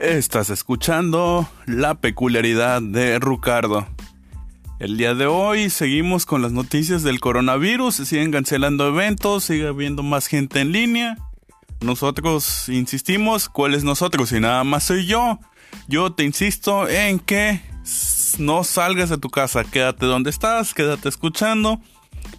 Estás escuchando la peculiaridad de Rucardo. El día de hoy seguimos con las noticias del coronavirus, se siguen cancelando eventos, sigue habiendo más gente en línea. Nosotros insistimos, ¿cuál es nosotros? Y nada más soy yo. Yo te insisto en que no salgas de tu casa, quédate donde estás, quédate escuchando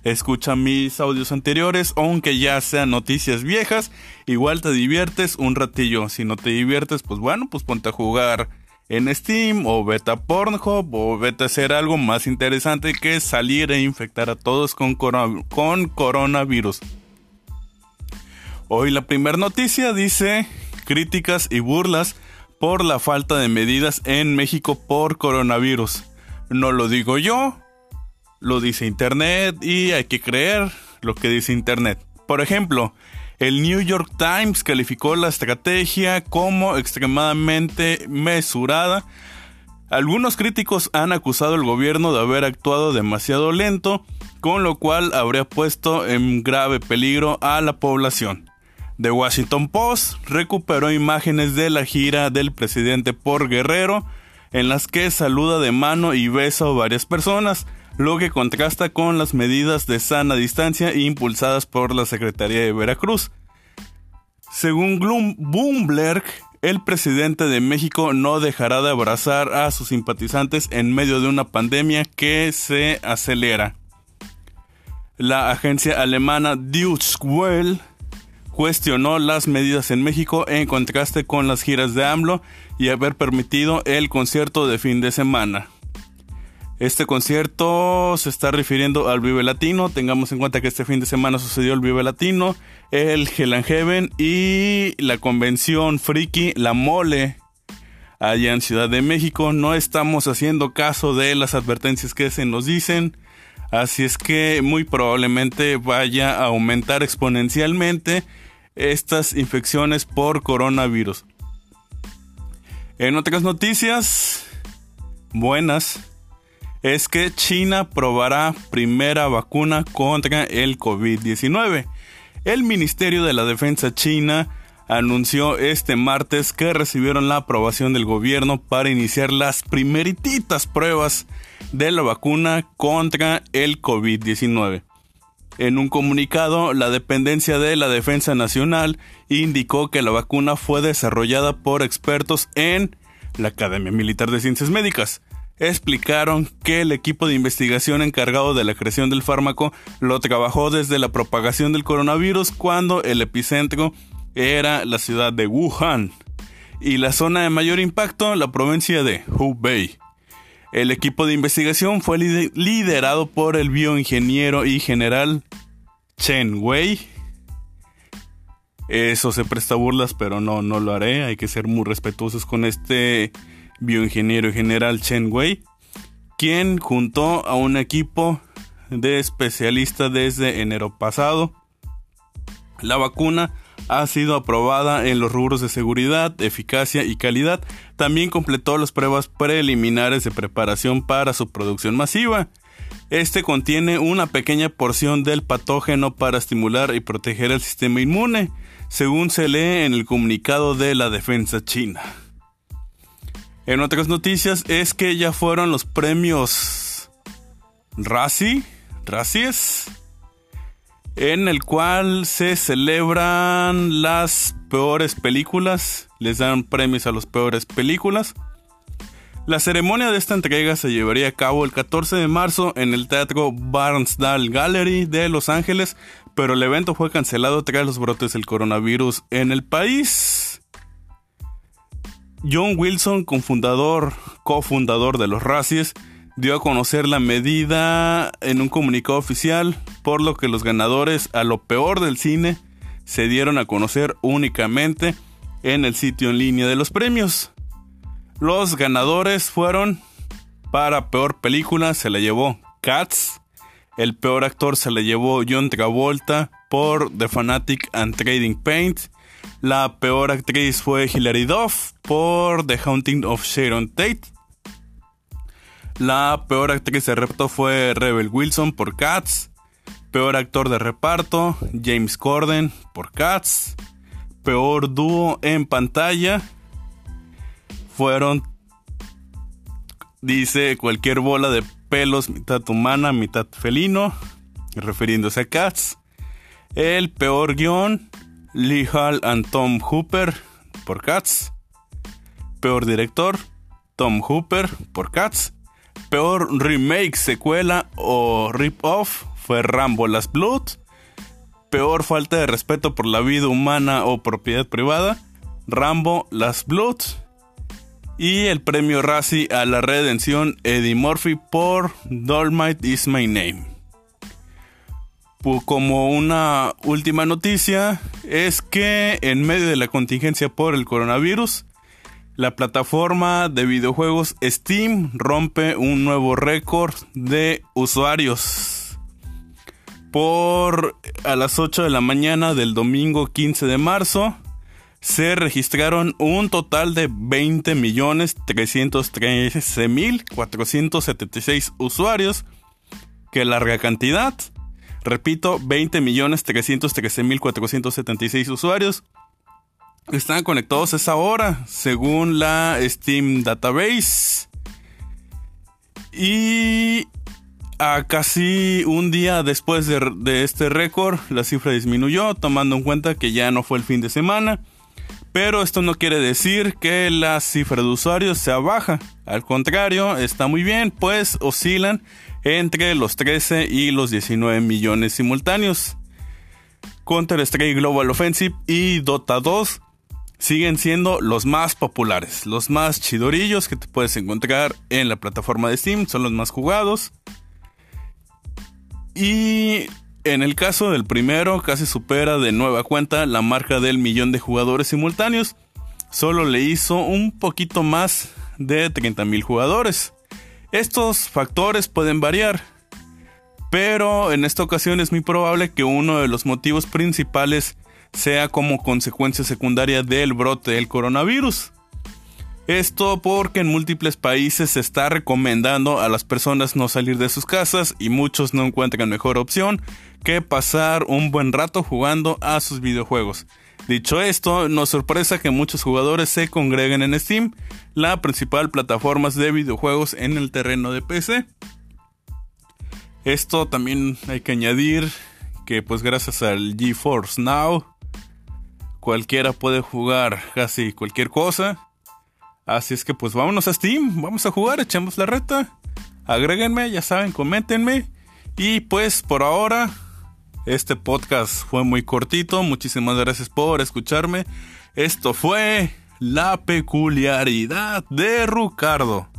escucha mis audios anteriores, aunque ya sean noticias viejas, igual te diviertes un ratillo. Si no te diviertes, pues bueno, pues ponte a jugar en Steam o vete a Pornhub o vete a hacer algo más interesante que salir e infectar a todos con, con coronavirus. Hoy la primera noticia dice críticas y burlas por la falta de medidas en México por coronavirus. No lo digo yo, lo dice Internet y hay que creer lo que dice Internet. Por ejemplo, el New York Times calificó la estrategia como extremadamente mesurada. Algunos críticos han acusado al gobierno de haber actuado demasiado lento, con lo cual habría puesto en grave peligro a la población. The Washington Post recuperó imágenes de la gira del presidente por Guerrero, en las que saluda de mano y besa a varias personas, lo que contrasta con las medidas de sana distancia impulsadas por la Secretaría de Veracruz. Según Bloomberg, el presidente de México no dejará de abrazar a sus simpatizantes en medio de una pandemia que se acelera. La agencia alemana Deutsche cuestionó las medidas en México en contraste con las giras de AMLO y haber permitido el concierto de fin de semana. Este concierto se está refiriendo al Vive Latino. Tengamos en cuenta que este fin de semana sucedió el Vive Latino, el Hell Heaven y la convención Friki, la Mole, allá en Ciudad de México. No estamos haciendo caso de las advertencias que se nos dicen. Así es que muy probablemente vaya a aumentar exponencialmente estas infecciones por coronavirus. En otras noticias buenas, es que China probará primera vacuna contra el COVID-19. El Ministerio de la Defensa china anunció este martes que recibieron la aprobación del gobierno para iniciar las primerititas pruebas de la vacuna contra el COVID-19. En un comunicado, la dependencia de la Defensa Nacional indicó que la vacuna fue desarrollada por expertos en la Academia Militar de Ciencias Médicas, explicaron que el equipo de investigación encargado de la creación del fármaco lo trabajó desde la propagación del coronavirus cuando el epicentro era la ciudad de Wuhan y la zona de mayor impacto la provincia de Hubei. El equipo de investigación fue liderado por el bioingeniero y general Chen Wei. Eso se presta burlas, pero no, no lo haré. Hay que ser muy respetuosos con este bioingeniero general Chen Wei, quien juntó a un equipo de especialistas desde enero pasado. La vacuna ha sido aprobada en los rubros de seguridad, eficacia y calidad. También completó las pruebas preliminares de preparación para su producción masiva. Este contiene una pequeña porción del patógeno para estimular y proteger el sistema inmune, según se lee en el comunicado de la defensa china. En otras noticias es que ya fueron los premios Razzie, Razzies, en el cual se celebran las peores películas, les dan premios a las peores películas. La ceremonia de esta entrega se llevaría a cabo el 14 de marzo en el Teatro Barnsdall Gallery de Los Ángeles, pero el evento fue cancelado tras los brotes del coronavirus en el país. John Wilson, cofundador, cofundador de los Razzies, dio a conocer la medida en un comunicado oficial, por lo que los ganadores a lo peor del cine se dieron a conocer únicamente en el sitio en línea de los premios. Los ganadores fueron para peor película se la llevó Cats, el peor actor se la llevó John Travolta por The Fanatic and Trading Paint la peor actriz fue Hilary Duff por The Haunting of Sharon Tate. La peor actriz de reparto fue Rebel Wilson por Cats. Peor actor de reparto, James Corden por Cats. Peor dúo en pantalla, fueron, dice, cualquier bola de pelos, mitad humana, mitad felino, refiriéndose a Cats. El peor guion, Lee Hall and Tom Hooper por Cats. Peor director, Tom Hooper por Cats. Peor remake, secuela o rip-off fue Rambo Las Blood. Peor falta de respeto por la vida humana o propiedad privada, Rambo Las Blood. Y el premio Razzie a la redención Eddie Murphy por Dolmite is My Name. Como una última noticia, es que en medio de la contingencia por el coronavirus, la plataforma de videojuegos Steam rompe un nuevo récord de usuarios. Por a las 8 de la mañana del domingo 15 de marzo, se registraron un total de 20.313.476 usuarios. Qué larga cantidad. Repito, 20.313.476 usuarios están conectados a esa hora, según la Steam Database. Y a casi un día después de, de este récord, la cifra disminuyó, tomando en cuenta que ya no fue el fin de semana. Pero esto no quiere decir que la cifra de usuarios sea baja. Al contrario, está muy bien, pues oscilan entre los 13 y los 19 millones simultáneos. Counter-Strike Global Offensive y Dota 2 siguen siendo los más populares, los más chidorillos que te puedes encontrar en la plataforma de Steam, son los más jugados. Y en el caso del primero, casi supera de nueva cuenta la marca del millón de jugadores simultáneos. Solo le hizo un poquito más de 30.000 jugadores. Estos factores pueden variar, pero en esta ocasión es muy probable que uno de los motivos principales sea como consecuencia secundaria del brote del coronavirus. Esto porque en múltiples países se está recomendando a las personas no salir de sus casas y muchos no encuentran mejor opción que pasar un buen rato jugando a sus videojuegos. Dicho esto, no sorpresa que muchos jugadores se congreguen en Steam, la principal plataforma de videojuegos en el terreno de PC. Esto también hay que añadir que pues gracias al GeForce Now cualquiera puede jugar casi cualquier cosa. Así es que pues vámonos a Steam, vamos a jugar, echamos la reta. Agréguenme, ya saben, coméntenme. Y pues por ahora, este podcast fue muy cortito. Muchísimas gracias por escucharme. Esto fue la peculiaridad de Ricardo.